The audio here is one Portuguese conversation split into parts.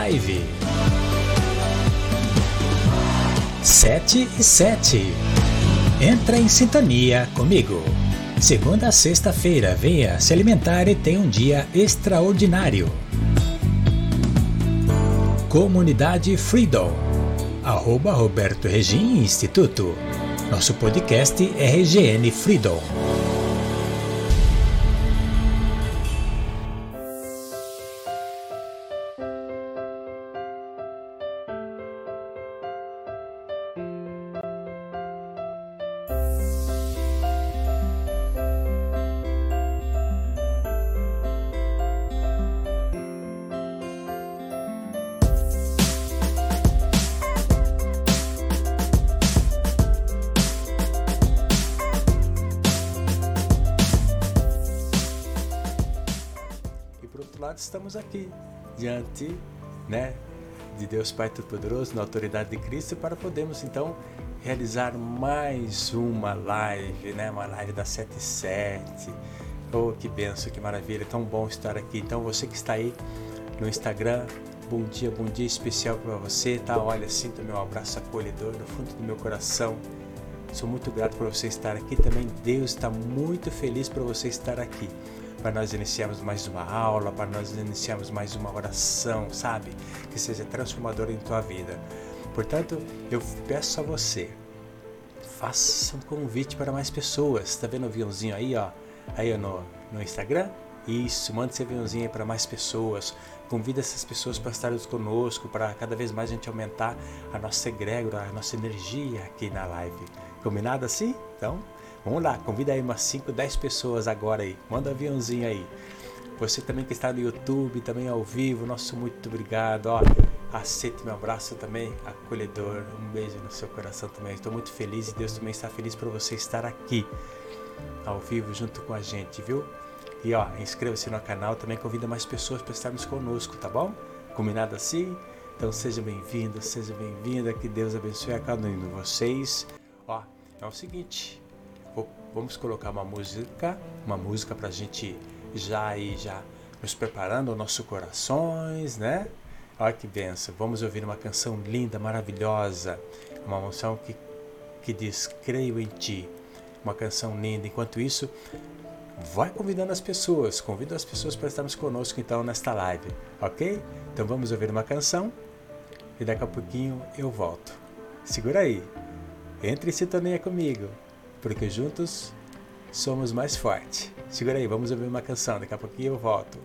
Live. 7 e 7. Entra em sintonia comigo. Segunda a sexta-feira, venha se alimentar e tenha um dia extraordinário. Comunidade Freedom. Arroba Roberto Regim Instituto. Nosso podcast é RGN Freedom. Estamos aqui diante, né, de Deus Pai Todo-Poderoso, na autoridade de Cristo, para podermos então realizar mais uma live, né, uma live da 77. Oh, que benção, que maravilha, tão bom estar aqui. Então, você que está aí no Instagram, bom dia, bom dia especial para você, tá? Olha, sinta meu abraço acolhedor do fundo do meu coração. Sou muito grato por você estar aqui também. Deus está muito feliz por você estar aqui para nós iniciarmos mais uma aula, para nós iniciarmos mais uma oração, sabe? Que seja transformadora em tua vida. Portanto, eu peço a você, faça um convite para mais pessoas. Está vendo o aviãozinho aí, ó? Aí no, no Instagram? Isso, manda esse aviãozinho aí para mais pessoas. Convida essas pessoas para estarem conosco, para cada vez mais a gente aumentar a nossa egrégora, a nossa energia aqui na live. Combinado assim? Então, Vamos lá, convida aí umas 5, 10 pessoas agora aí. Manda um aviãozinho aí. Você também que está no YouTube, também ao vivo, nosso muito obrigado. Ó, aceite meu abraço também, acolhedor. Um beijo no seu coração também. Estou muito feliz e Deus também está feliz por você estar aqui ao vivo junto com a gente, viu? E ó, inscreva-se no canal, também convida mais pessoas para estarmos conosco, tá bom? Combinado assim? Então seja bem-vindo, seja bem-vinda, que Deus abençoe a cada um de vocês. Ó, é o seguinte, vamos colocar uma música, uma música para a gente já ir já nos preparando os nossos corações, né? Olha que benção. Vamos ouvir uma canção linda, maravilhosa, uma canção que, que diz Creio em Ti. Uma canção linda. Enquanto isso, vai convidando as pessoas, convida as pessoas para estarmos conosco então nesta live, ok? Então vamos ouvir uma canção e daqui a pouquinho eu volto. Segura aí, entre em sintonia comigo porque juntos somos mais fortes. Segura aí, vamos ouvir uma canção, daqui a pouquinho eu volto.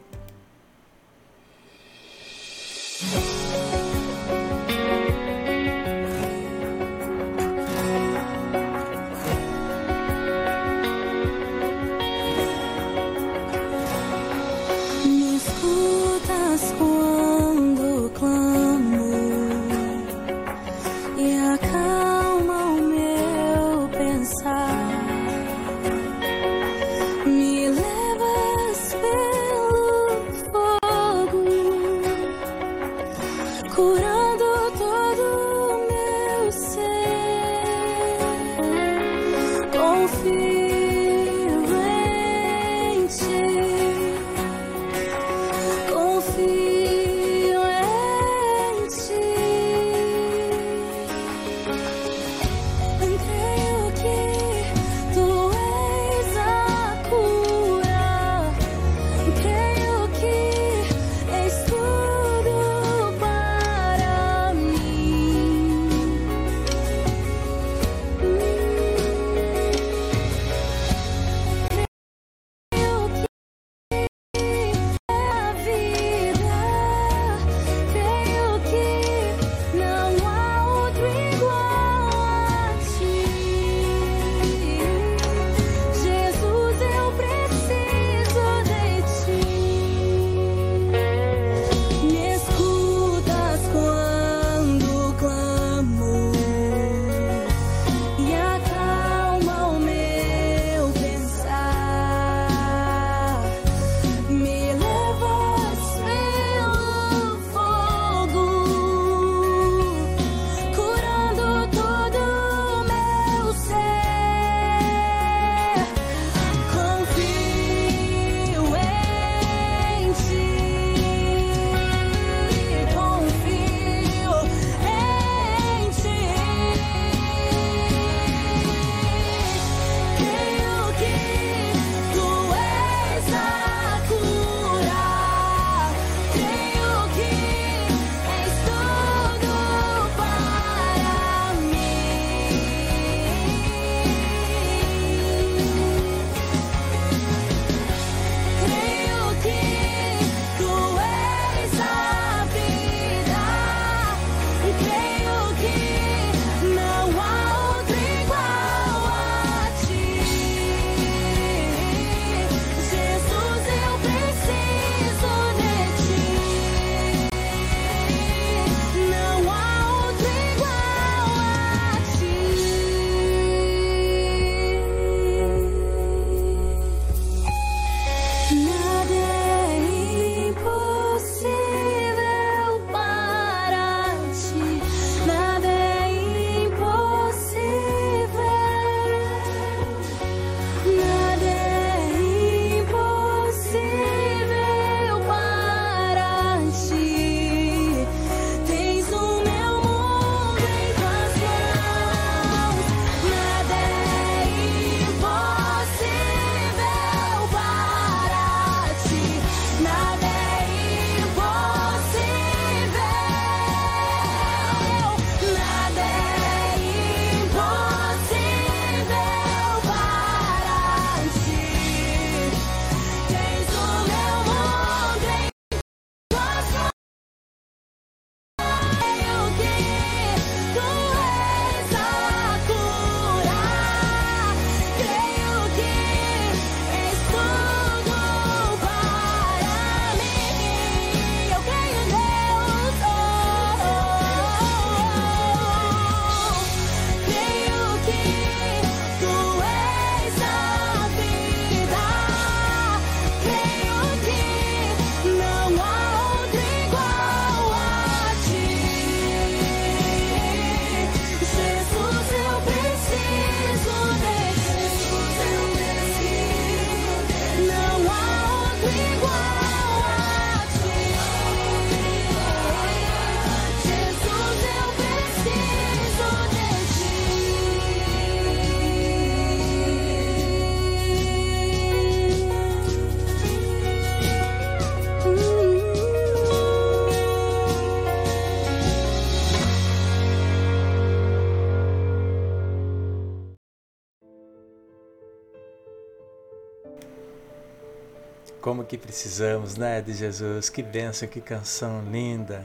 Como que precisamos, né, de Jesus? Que bênção, que canção linda.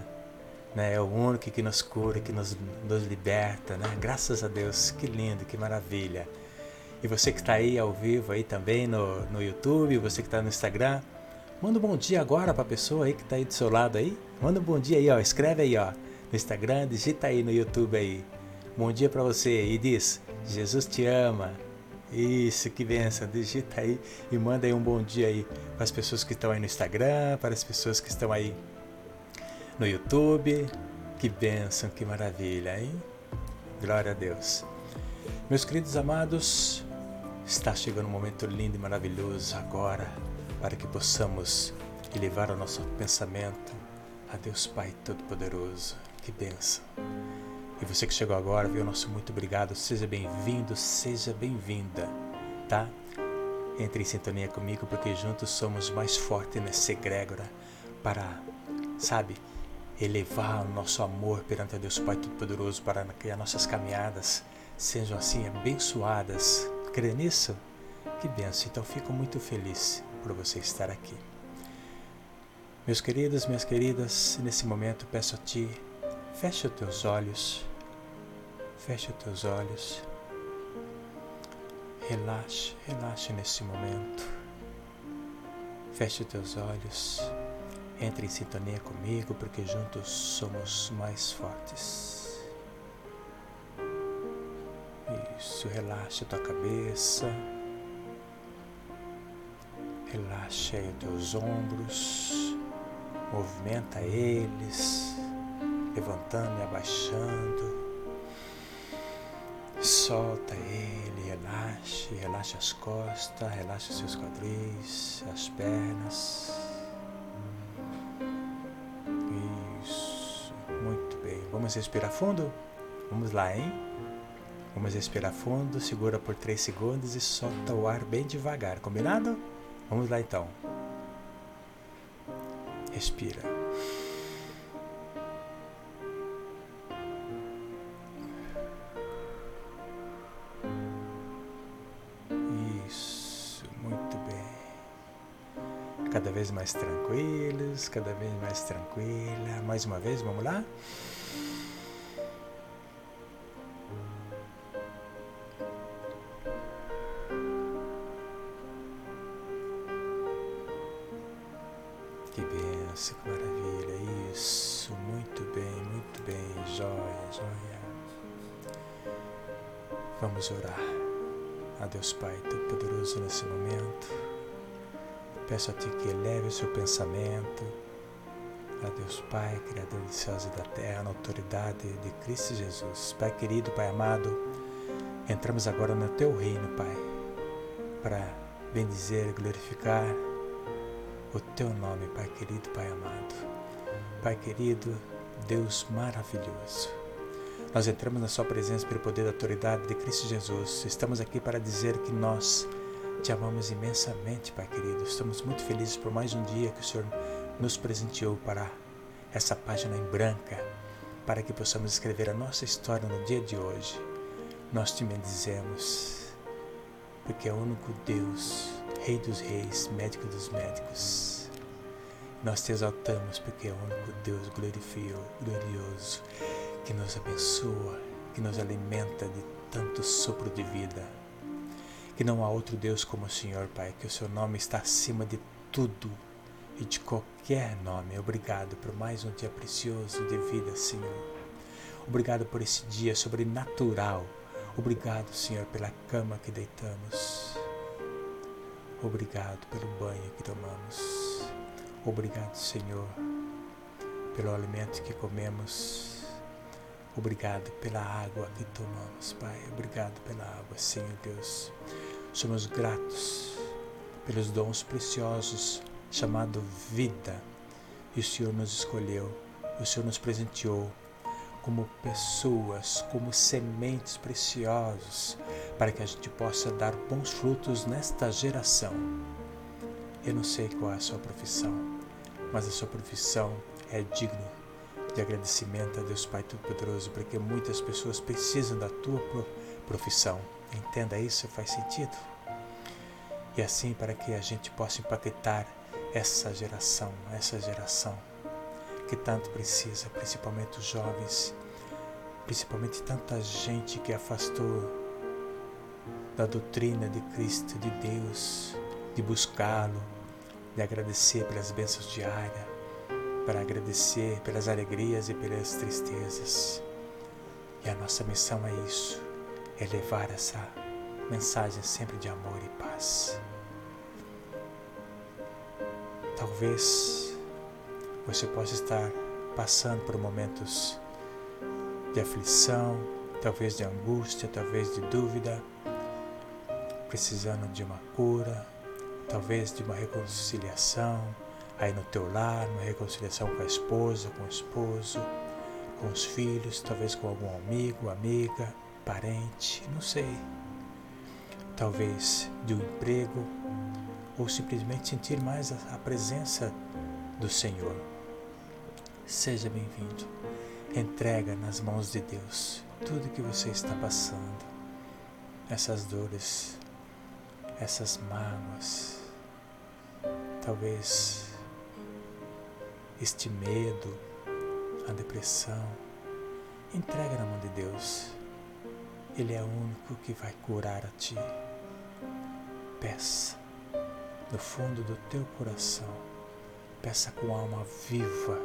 Né? É o único que nos cura, que nos, nos liberta, né? Graças a Deus, que lindo, que maravilha. E você que está aí ao vivo aí também no, no YouTube, você que está no Instagram, manda um bom dia agora para a pessoa aí que está aí do seu lado aí. Manda um bom dia aí, ó. Escreve aí, ó, no Instagram, digita aí no YouTube aí. Bom dia para você e diz: Jesus te ama. Isso, que benção. Digita aí e manda aí um bom dia aí para as pessoas que estão aí no Instagram, para as pessoas que estão aí no YouTube. Que benção, que maravilha, hein? Glória a Deus. Meus queridos amados, está chegando um momento lindo e maravilhoso agora para que possamos elevar o nosso pensamento a Deus Pai Todo-Poderoso. Que benção. E você que chegou agora, viu? Nosso muito obrigado. Seja bem-vindo, seja bem-vinda, tá? Entre em sintonia comigo, porque juntos somos mais fortes nessa egrégora para, sabe, elevar o nosso amor perante a Deus Pai Todo-Poderoso para que as nossas caminhadas sejam assim abençoadas. Crê nisso? Que benção. Então fico muito feliz por você estar aqui. Meus queridos, minhas queridas, nesse momento peço a Ti, feche os teus olhos Feche teus olhos. Relaxe, relaxe nesse momento. Feche teus olhos. Entre em sintonia comigo, porque juntos somos mais fortes. Isso, relaxe tua cabeça. Relaxe aí teus ombros. Movimenta eles, levantando e abaixando. Solta ele, relaxe, relaxe as costas, relaxe seus quadris, as pernas. Isso, muito bem. Vamos respirar fundo? Vamos lá, hein? Vamos respirar fundo, segura por 3 segundos e solta o ar bem devagar, combinado? Vamos lá então. Respira. Cada vez mais tranquilos, cada vez mais tranquila. Mais uma vez, vamos lá? Que benção, que maravilha. Isso, muito bem, muito bem. Joia, joia. Vamos orar a Deus Pai Todo-Poderoso nesse momento. Peço a Ti que eleve o seu pensamento a Deus Pai, Criador dos céus e da terra, na autoridade de Cristo Jesus. Pai querido, Pai amado, entramos agora no Teu reino, Pai, para bendizer, glorificar o Teu nome, Pai querido, Pai amado. Pai querido, Deus maravilhoso. Nós entramos na Sua presença pelo poder da autoridade de Cristo Jesus. Estamos aqui para dizer que nós te amamos imensamente, Pai querido. Estamos muito felizes por mais um dia que o Senhor nos presenteou para essa página em branca, para que possamos escrever a nossa história no dia de hoje. Nós te bendizemos, porque é o único Deus, Rei dos Reis, Médico dos Médicos. Nós te exaltamos, porque é o único Deus glorioso, que nos abençoa, que nos alimenta de tanto sopro de vida que não há outro Deus como o Senhor, Pai, que o seu nome está acima de tudo e de qualquer nome. Obrigado por mais um dia precioso de vida, Senhor. Obrigado por esse dia sobrenatural. Obrigado, Senhor, pela cama que deitamos. Obrigado pelo banho que tomamos. Obrigado, Senhor, pelo alimento que comemos. Obrigado pela água que tomamos, Pai. Obrigado pela água, Senhor Deus. Somos gratos pelos dons preciosos chamado vida. E o Senhor nos escolheu, o Senhor nos presenteou como pessoas, como sementes preciosas, para que a gente possa dar bons frutos nesta geração. Eu não sei qual é a sua profissão, mas a sua profissão é digno de agradecimento a Deus Pai Todo-Poderoso, porque muitas pessoas precisam da tua profissão. Entenda isso, faz sentido? E assim, para que a gente possa impactar essa geração, essa geração que tanto precisa, principalmente os jovens, principalmente tanta gente que afastou da doutrina de Cristo, de Deus, de buscá-lo, de agradecer pelas bênçãos diárias, para agradecer pelas alegrias e pelas tristezas. E a nossa missão é isso, é levar essa mensagem sempre de amor e paz. Talvez você possa estar passando por momentos de aflição, talvez de angústia, talvez de dúvida, precisando de uma cura, talvez de uma reconciliação aí no teu lar, uma reconciliação com a esposa, com o esposo, com os filhos, talvez com algum amigo, amiga, parente, não sei. Talvez de um emprego ou simplesmente sentir mais a presença do Senhor. Seja bem-vindo. Entrega nas mãos de Deus tudo que você está passando, essas dores, essas mágoas, talvez este medo, a depressão. Entrega na mão de Deus. Ele é o único que vai curar a ti. Peça no fundo do teu coração. Peça com alma viva.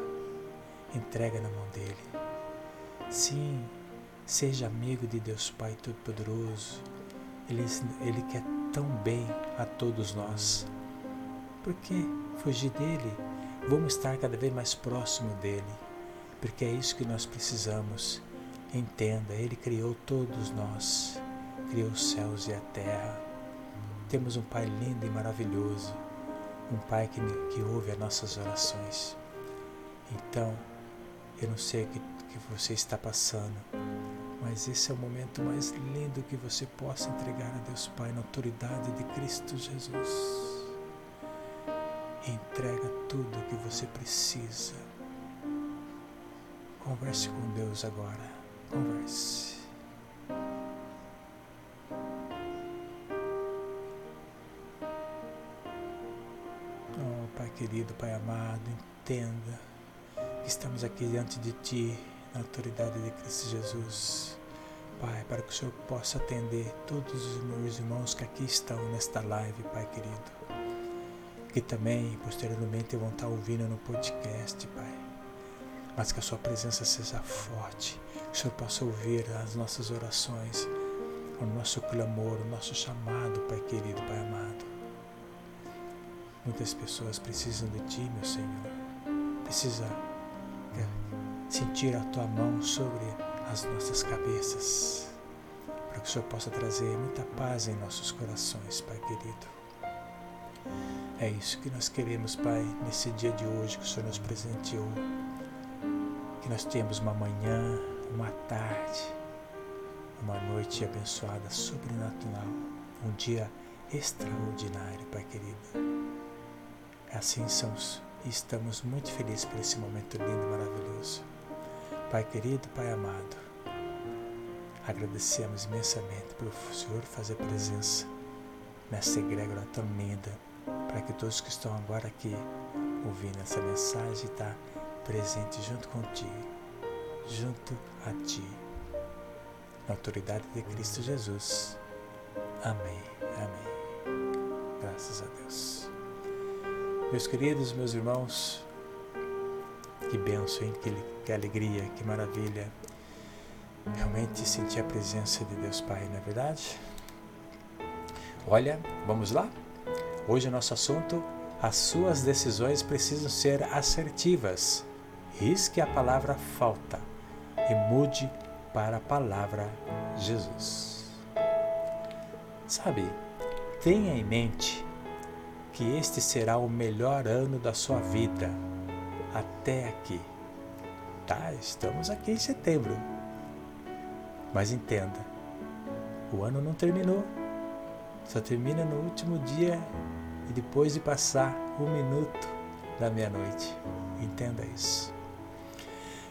Entrega na mão dele. Sim, seja amigo de Deus Pai Todo-Poderoso. Ele, ele quer tão bem a todos nós. Por que fugir dele? Vamos estar cada vez mais próximo dele, porque é isso que nós precisamos. Entenda, ele criou todos nós, criou os céus e a terra. Temos um Pai lindo e maravilhoso, um Pai que, que ouve as nossas orações. Então, eu não sei o que, que você está passando, mas esse é o momento mais lindo que você possa entregar a Deus Pai na autoridade de Cristo Jesus. Entrega tudo o que você precisa. Converse com Deus agora. Converse. Oh, Pai querido, Pai amado, entenda que estamos aqui diante de Ti na autoridade de Cristo Jesus. Pai, para que o Senhor possa atender todos os meus irmãos que aqui estão nesta live, Pai querido. Que também, posteriormente, vão estar ouvindo no podcast, Pai. Mas que a Sua presença seja forte, que o Senhor possa ouvir as nossas orações, o nosso clamor, o nosso chamado, Pai querido, Pai amado. Muitas pessoas precisam de Ti, meu Senhor. Precisa sentir a tua mão sobre as nossas cabeças, para que o Senhor possa trazer muita paz em nossos corações, Pai querido. É isso que nós queremos, Pai, nesse dia de hoje que o Senhor nos presenteou. Que nós temos uma manhã, uma tarde, uma noite abençoada, sobrenatural, um dia extraordinário, Pai querido. Assim somos e estamos muito felizes por esse momento lindo e maravilhoso. Pai querido, Pai amado, agradecemos imensamente pelo Senhor fazer presença nessa egrégora tão linda, para que todos que estão agora aqui ouvindo essa mensagem está presente junto contigo, junto a Ti, na autoridade de Cristo Jesus. Amém, amém. Graças a Deus. Meus queridos, meus irmãos, que benção, hein? Que, que alegria, que maravilha. Realmente sentir a presença de Deus Pai, não é verdade? Olha, vamos lá? Hoje nosso assunto, as suas decisões precisam ser assertivas. Risque a palavra falta e mude para a palavra Jesus. Sabe, tenha em mente que este será o melhor ano da sua vida até aqui. Tá, estamos aqui em setembro. Mas entenda, o ano não terminou. Só termina no último dia e depois de passar um minuto da meia-noite. Entenda isso.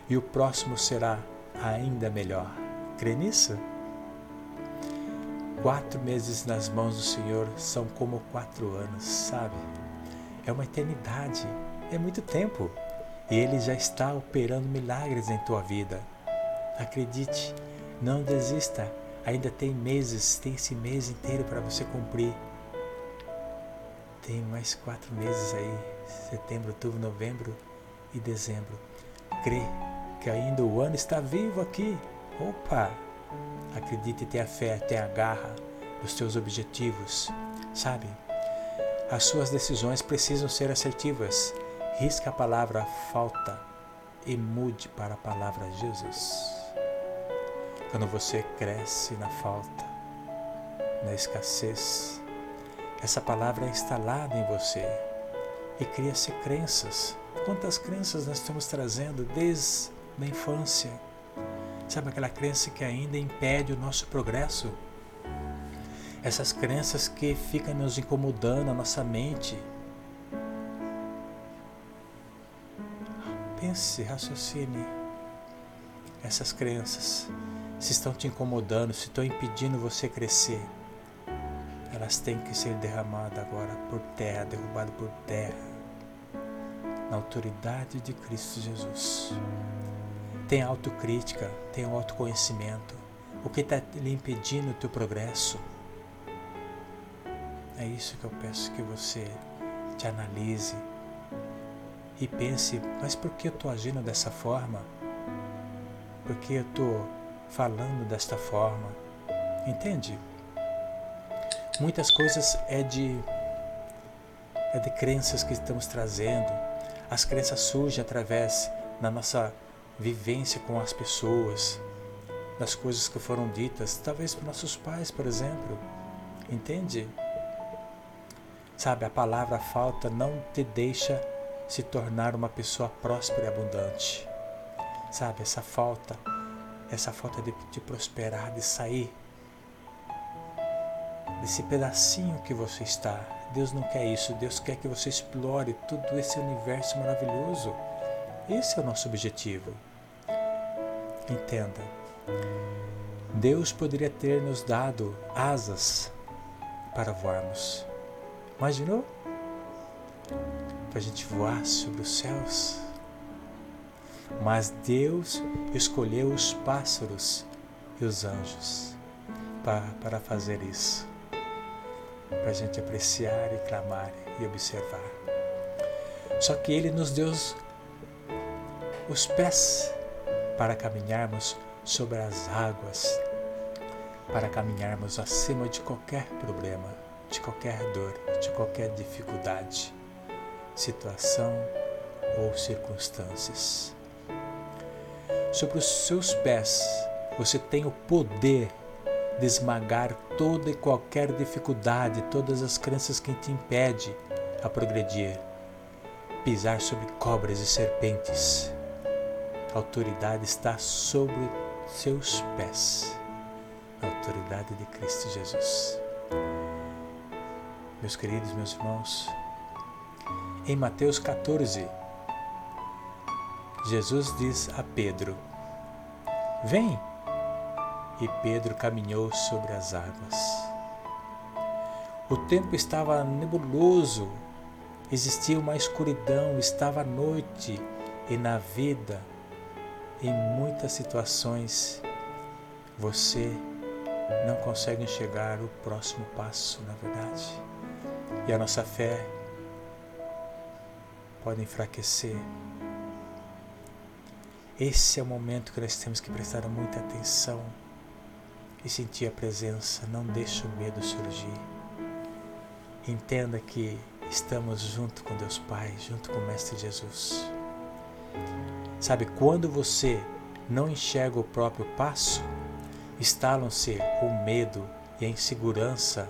E o próximo será ainda melhor. Crê nisso? Quatro meses nas mãos do Senhor são como quatro anos, sabe? é uma eternidade, é muito tempo. E Ele já está operando milagres em tua vida. Acredite, não desista. Ainda tem meses, tem esse mês inteiro para você cumprir. Tem mais quatro meses aí: setembro, outubro, novembro e dezembro. Crê que ainda o ano está vivo aqui. Opa! Acredite, tenha fé, tenha garra nos teus objetivos. Sabe? As suas decisões precisam ser assertivas. Risca a palavra falta e mude para a palavra Jesus. Quando você cresce na falta, na escassez, essa palavra é instalada em você e cria-se crenças. Quantas crenças nós estamos trazendo desde a infância? Sabe aquela crença que ainda impede o nosso progresso? Essas crenças que ficam nos incomodando a nossa mente. Pense, raciocine. Essas crenças se estão te incomodando, se estão impedindo você crescer, elas têm que ser derramadas agora por terra, derrubadas por terra, na autoridade de Cristo Jesus. Tem autocrítica, tem autoconhecimento. O que está lhe impedindo o teu progresso? É isso que eu peço que você te analise e pense, mas por que eu estou agindo dessa forma? Por que eu estou falando desta forma. Entende? Muitas coisas é de é de crenças que estamos trazendo. As crenças surgem através da nossa vivência com as pessoas, das coisas que foram ditas, talvez por nossos pais, por exemplo. Entende? Sabe, a palavra falta não te deixa se tornar uma pessoa próspera e abundante. Sabe, essa falta essa falta de, de prosperar, de sair desse pedacinho que você está. Deus não quer isso, Deus quer que você explore todo esse universo maravilhoso. Esse é o nosso objetivo. Entenda. Deus poderia ter nos dado asas para voarmos. Imaginou? Para a gente voar sobre os céus? Mas Deus escolheu os pássaros e os anjos para, para fazer isso. Para a gente apreciar e clamar e observar. Só que Ele nos deu os pés para caminharmos sobre as águas, para caminharmos acima de qualquer problema, de qualquer dor, de qualquer dificuldade, situação ou circunstâncias. Sobre os seus pés você tem o poder de esmagar toda e qualquer dificuldade, todas as crenças que te impede a progredir. Pisar sobre cobras e serpentes. A autoridade está sobre seus pés. A autoridade de Cristo Jesus. Meus queridos, meus irmãos, em Mateus 14, Jesus diz a Pedro: Vem! E Pedro caminhou sobre as águas. O tempo estava nebuloso, existia uma escuridão, estava noite, e na vida, em muitas situações, você não consegue enxergar o próximo passo, na verdade. E a nossa fé pode enfraquecer esse é o momento que nós temos que prestar muita atenção e sentir a presença. Não deixe o medo surgir. Entenda que estamos junto com Deus Pai, junto com o Mestre Jesus. Sabe, quando você não enxerga o próprio passo, instalam-se o medo e a insegurança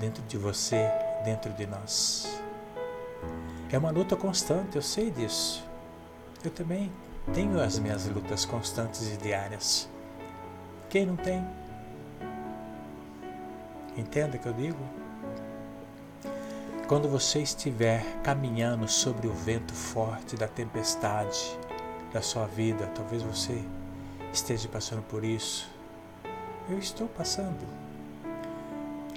dentro de você, dentro de nós. É uma luta constante, eu sei disso. Eu também tenho as minhas lutas constantes e diárias. Quem não tem? Entenda o que eu digo? Quando você estiver caminhando sobre o vento forte da tempestade da sua vida, talvez você esteja passando por isso. Eu estou passando.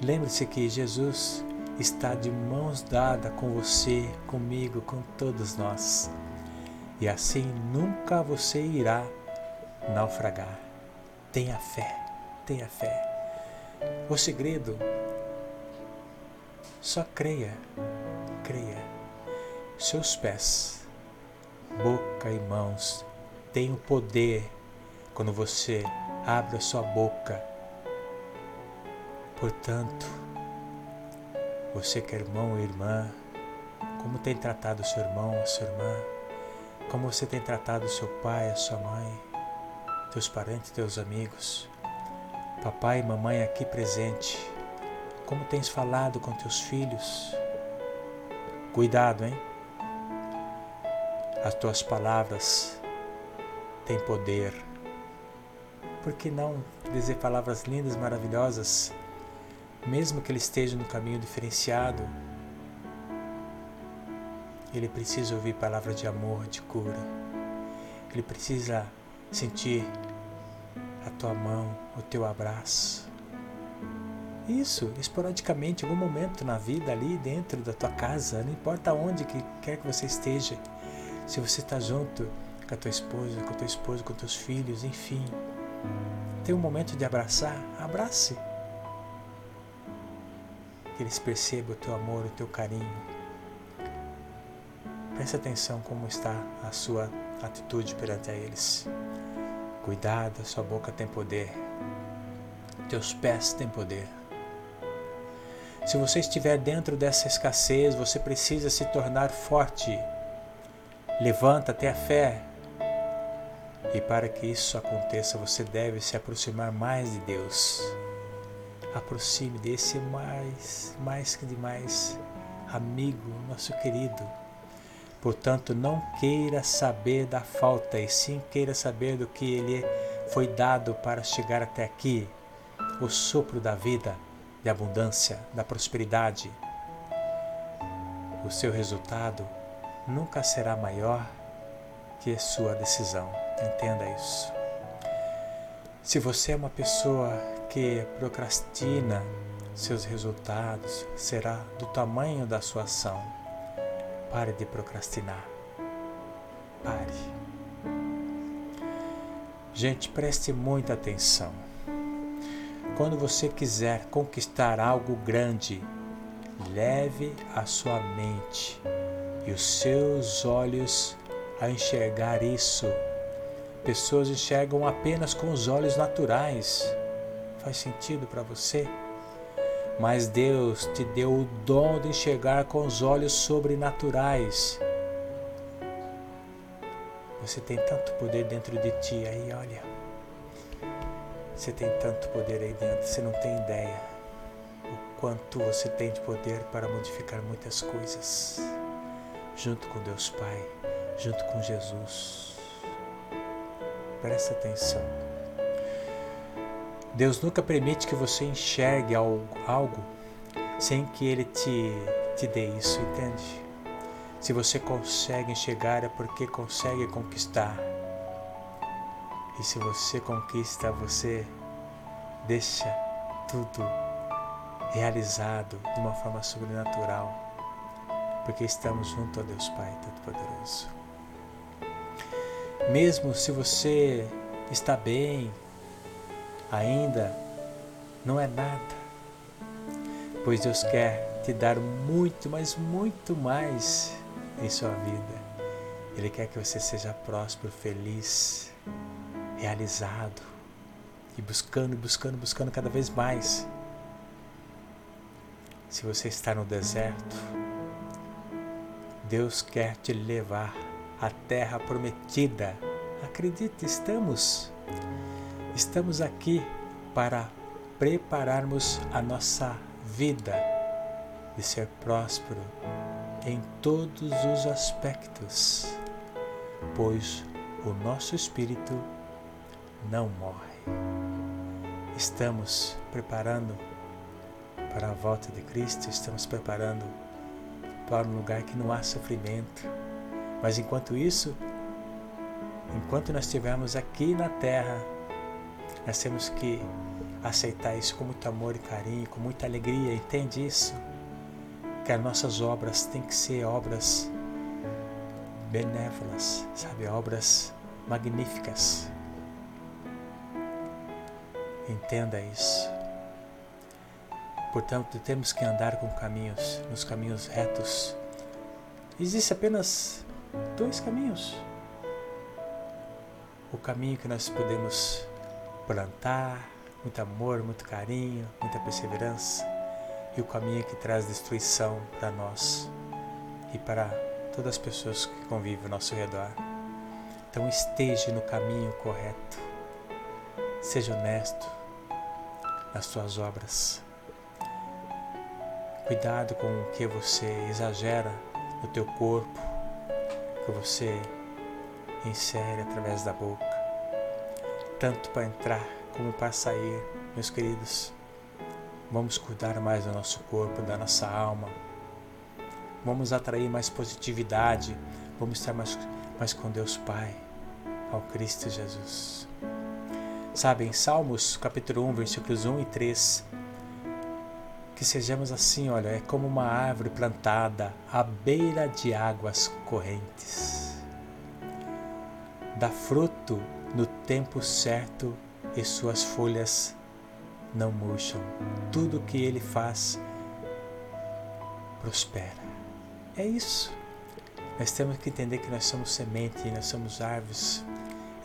Lembre-se que Jesus está de mãos dadas com você, comigo, com todos nós. E assim nunca você irá naufragar. Tenha fé, tenha fé. O segredo, só creia, creia. Seus pés, boca e mãos têm o poder quando você abre a sua boca. Portanto, você que é irmão ou irmã, como tem tratado seu irmão, a sua irmã, como você tem tratado seu pai, a sua mãe, teus parentes, teus amigos, papai e mamãe aqui presente, como tens falado com teus filhos. Cuidado, hein? As tuas palavras têm poder. Por que não dizer palavras lindas, maravilhosas? mesmo que ele esteja no caminho diferenciado, ele precisa ouvir palavras de amor, de cura. Ele precisa sentir a tua mão, o teu abraço. Isso, esporadicamente, em algum momento na vida, ali dentro da tua casa, não importa onde que quer que você esteja. Se você está junto com a tua esposa, com o teu esposo, com os teus filhos, enfim. Tem um momento de abraçar, abrace que eles percebam o teu amor, o teu carinho. Preste atenção como está a sua atitude perante a eles. Cuidado, sua boca tem poder. Teus pés têm poder. Se você estiver dentro dessa escassez, você precisa se tornar forte. Levanta, tenha fé. E para que isso aconteça, você deve se aproximar mais de Deus aproxime desse mais, mais que demais amigo, nosso querido. Portanto, não queira saber da falta, e sim queira saber do que ele foi dado para chegar até aqui o sopro da vida, de abundância, da prosperidade. O seu resultado nunca será maior que sua decisão. Entenda isso. Se você é uma pessoa que procrastina seus resultados será do tamanho da sua ação. Pare de procrastinar. Pare. Gente, preste muita atenção. Quando você quiser conquistar algo grande, leve a sua mente e os seus olhos a enxergar isso. Pessoas enxergam apenas com os olhos naturais Faz sentido para você? Mas Deus te deu o dom de enxergar com os olhos sobrenaturais. Você tem tanto poder dentro de ti aí, olha. Você tem tanto poder aí dentro, você não tem ideia o quanto você tem de poder para modificar muitas coisas. Junto com Deus Pai, junto com Jesus. Presta atenção. Deus nunca permite que você enxergue algo, algo sem que Ele te, te dê isso, entende? Se você consegue enxergar é porque consegue conquistar. E se você conquista, você deixa tudo realizado de uma forma sobrenatural, porque estamos junto a Deus Pai Todo-Poderoso. Mesmo se você está bem, ainda não é nada, pois Deus quer te dar muito, mas muito mais em sua vida. Ele quer que você seja próspero, feliz, realizado e buscando, buscando, buscando cada vez mais. Se você está no deserto, Deus quer te levar à terra prometida. Acredite, estamos. Estamos aqui para prepararmos a nossa vida de ser próspero em todos os aspectos, pois o nosso espírito não morre. Estamos preparando para a volta de Cristo, estamos preparando para um lugar que não há sofrimento. Mas enquanto isso, enquanto nós estivermos aqui na terra, nós temos que aceitar isso com muito amor e carinho, com muita alegria, entende isso? que as nossas obras têm que ser obras benévolas, sabe? Obras magníficas. Entenda isso. Portanto, temos que andar com caminhos, nos caminhos retos. Existe apenas dois caminhos. O caminho que nós podemos plantar, muito amor, muito carinho, muita perseverança, e o caminho que traz destruição para nós e para todas as pessoas que convivem ao nosso redor. Então esteja no caminho correto. Seja honesto nas suas obras. Cuidado com o que você exagera no teu corpo, que você insere através da boca, tanto para entrar como para sair, meus queridos. Vamos cuidar mais do nosso corpo, da nossa alma. Vamos atrair mais positividade. Vamos estar mais, mais com Deus Pai, ao Cristo Jesus. Sabe, em Salmos capítulo 1, versículos 1 e 3, que sejamos assim, olha, é como uma árvore plantada à beira de águas correntes. Dá fruto no tempo certo e suas folhas não murcham. Tudo que ele faz prospera. É isso. Nós temos que entender que nós somos semente, nós somos árvores.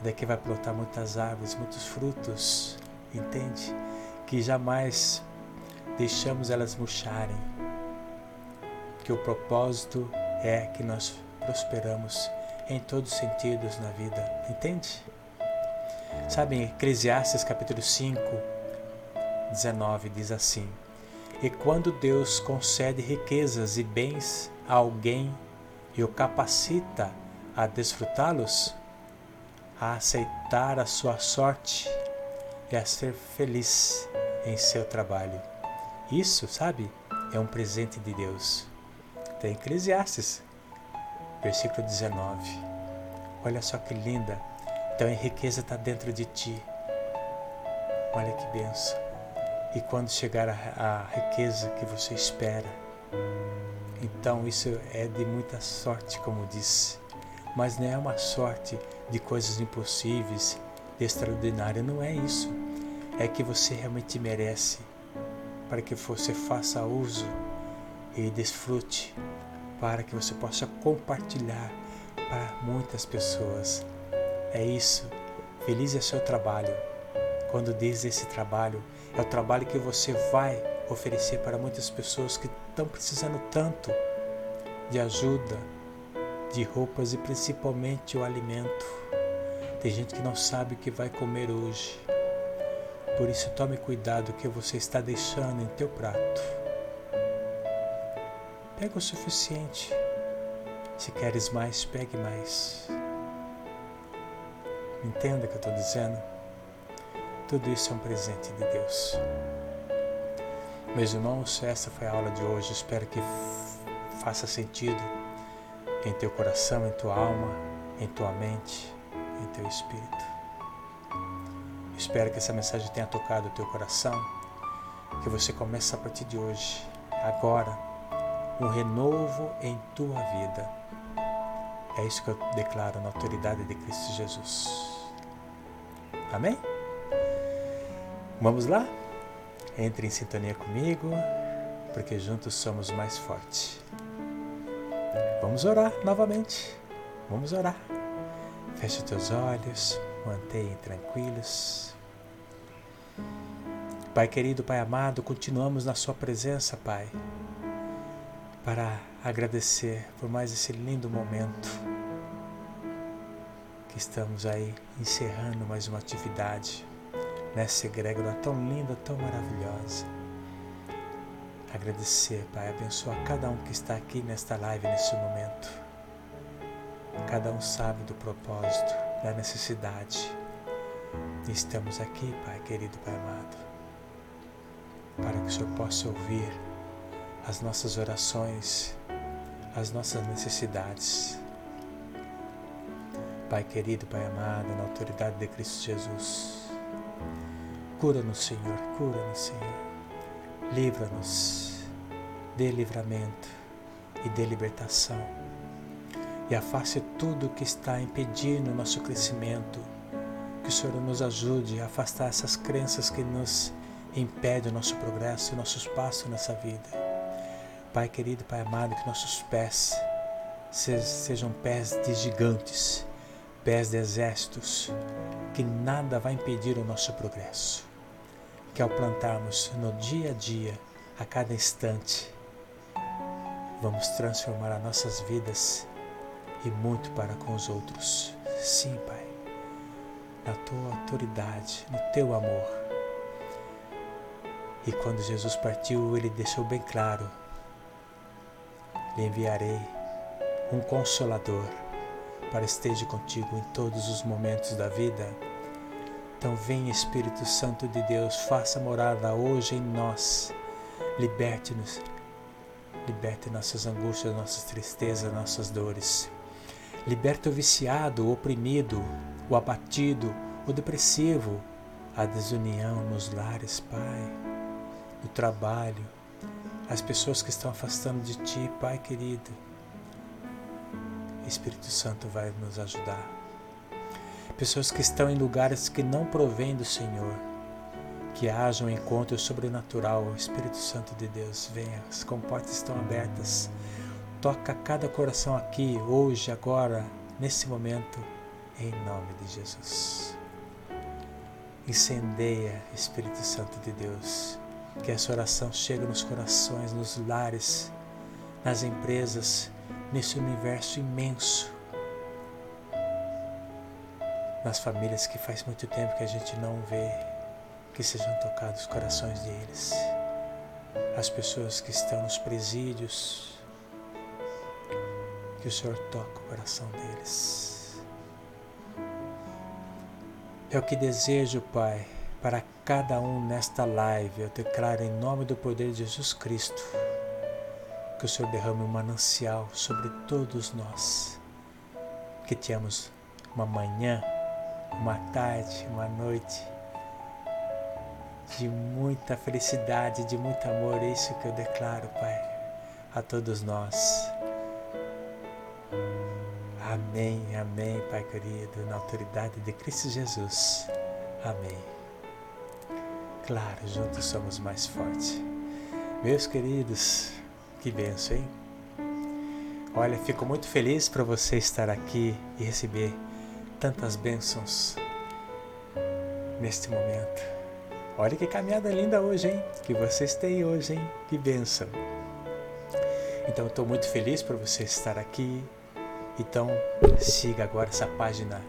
Daqui vai brotar muitas árvores, muitos frutos, entende? Que jamais deixamos elas murcharem. Que o propósito é que nós prosperamos em todos os sentidos na vida, entende? Sabe, em Eclesiastes capítulo 5, 19 diz assim: E quando Deus concede riquezas e bens a alguém e o capacita a desfrutá-los, a aceitar a sua sorte e a ser feliz em seu trabalho. Isso, sabe, é um presente de Deus. Tem Eclesiastes, versículo 19. Olha só que linda. Então a riqueza está dentro de ti. Olha que benção. E quando chegar a, a riqueza que você espera, então isso é de muita sorte, como disse. Mas não é uma sorte de coisas impossíveis, de extraordinário, não é isso. É que você realmente merece para que você faça uso e desfrute, para que você possa compartilhar para muitas pessoas. É isso. Feliz é seu trabalho. Quando diz esse trabalho, é o trabalho que você vai oferecer para muitas pessoas que estão precisando tanto de ajuda, de roupas e principalmente o alimento. Tem gente que não sabe o que vai comer hoje. Por isso tome cuidado que você está deixando em teu prato. Pega o suficiente. Se queres mais, pegue mais. Entenda o que eu estou dizendo? Tudo isso é um presente de Deus. Meus irmãos, essa foi a aula de hoje. Espero que faça sentido em teu coração, em tua alma, em tua mente, em teu espírito. Espero que essa mensagem tenha tocado o teu coração, que você comece a partir de hoje, agora, um renovo em tua vida. É isso que eu declaro na autoridade de Cristo Jesus. Amém? Vamos lá? Entre em sintonia comigo, porque juntos somos mais fortes. Vamos orar novamente. Vamos orar. Feche os teus olhos mantenham tranquilos. Pai querido, Pai amado, continuamos na Sua presença, Pai, para agradecer por mais esse lindo momento que estamos aí encerrando mais uma atividade nessa egrégora tão linda, tão maravilhosa. Agradecer, Pai, abençoar cada um que está aqui nesta live nesse momento. Cada um sabe do propósito da necessidade. Estamos aqui, Pai querido, Pai amado, para que o Senhor possa ouvir as nossas orações, as nossas necessidades. Pai querido, Pai amado, na autoridade de Cristo Jesus, cura-nos, Senhor, cura-nos, Senhor, livra-nos dê livramento e dê libertação. E afaste tudo que está impedindo o nosso crescimento. Que o Senhor nos ajude a afastar essas crenças que nos impedem o nosso progresso e nossos passos nessa vida. Pai querido, Pai amado, que nossos pés sejam pés de gigantes, pés de exércitos, que nada vai impedir o nosso progresso. Que ao plantarmos no dia a dia, a cada instante, vamos transformar as nossas vidas e muito para com os outros. Sim, Pai, na tua autoridade, no teu amor. E quando Jesus partiu, ele deixou bem claro: lhe enviarei um consolador para esteja contigo em todos os momentos da vida. Então vem Espírito Santo de Deus, faça morada hoje em nós. Liberte-nos, liberte nossas angústias, nossas tristezas, nossas dores. Liberta o viciado, o oprimido, o abatido, o depressivo, a desunião nos lares, Pai, no trabalho, as pessoas que estão afastando de Ti, Pai querido Espírito Santo vai nos ajudar. Pessoas que estão em lugares que não provêm do Senhor, que haja um encontro sobrenatural, o Espírito Santo de Deus venha, as comportas estão abertas. Toca cada coração aqui, hoje, agora, nesse momento, em nome de Jesus. Incendeia, Espírito Santo de Deus, que essa oração chegue nos corações, nos lares, nas empresas, nesse universo imenso, nas famílias que faz muito tempo que a gente não vê, que sejam tocados os corações deles, as pessoas que estão nos presídios, que o Senhor toque o coração deles. É o que desejo, Pai, para cada um nesta live. Eu declaro em nome do poder de Jesus Cristo que o Senhor derrame um manancial sobre todos nós. Que tenhamos uma manhã, uma tarde, uma noite de muita felicidade, de muito amor. É isso que eu declaro, Pai, a todos nós. Amém, amém, Pai querido, na autoridade de Cristo Jesus. Amém. Claro, juntos somos mais fortes. Meus queridos, que benção, hein? Olha, fico muito feliz para você estar aqui e receber tantas bênçãos neste momento. Olha que caminhada linda hoje, hein? Que vocês têm hoje, hein? Que bênção. Então, estou muito feliz por você estar aqui. Então, siga agora essa página,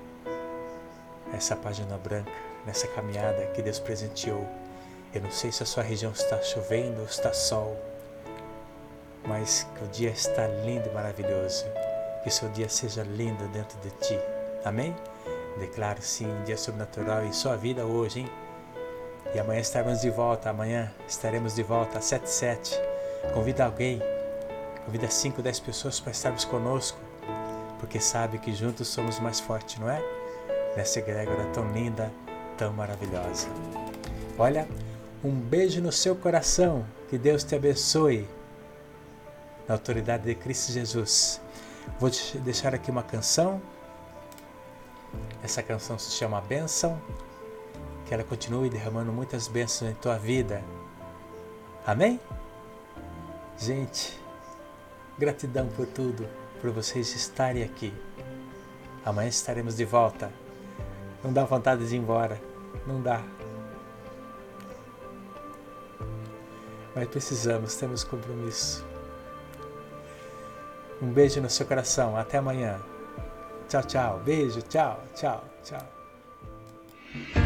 essa página branca, nessa caminhada que Deus presenteou. Eu não sei se a sua região está chovendo ou está sol mas que o dia está lindo e maravilhoso. Que o seu dia seja lindo dentro de ti. Amém? Declaro sim um dia sobrenatural em sua vida hoje, hein? E amanhã estaremos de volta. Amanhã estaremos de volta às 7 7. Convida alguém, convida 5, 10 pessoas para estarmos conosco, porque sabe que juntos somos mais fortes, não é? Nessa egrégora tão linda, tão maravilhosa. Olha, um beijo no seu coração. Que Deus te abençoe na autoridade de Cristo Jesus. Vou deixar aqui uma canção. Essa canção se chama Bênção. Que ela continue derramando muitas bênçãos em tua vida. Amém? Gente, gratidão por tudo, por vocês estarem aqui. Amanhã estaremos de volta. Não dá vontade de ir embora. Não dá. Mas precisamos, temos compromisso. Um beijo no seu coração. Até amanhã. Tchau, tchau. Beijo. Tchau, tchau, tchau.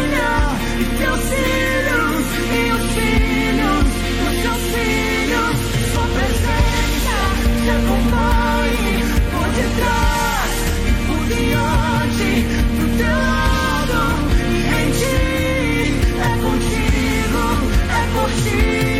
you.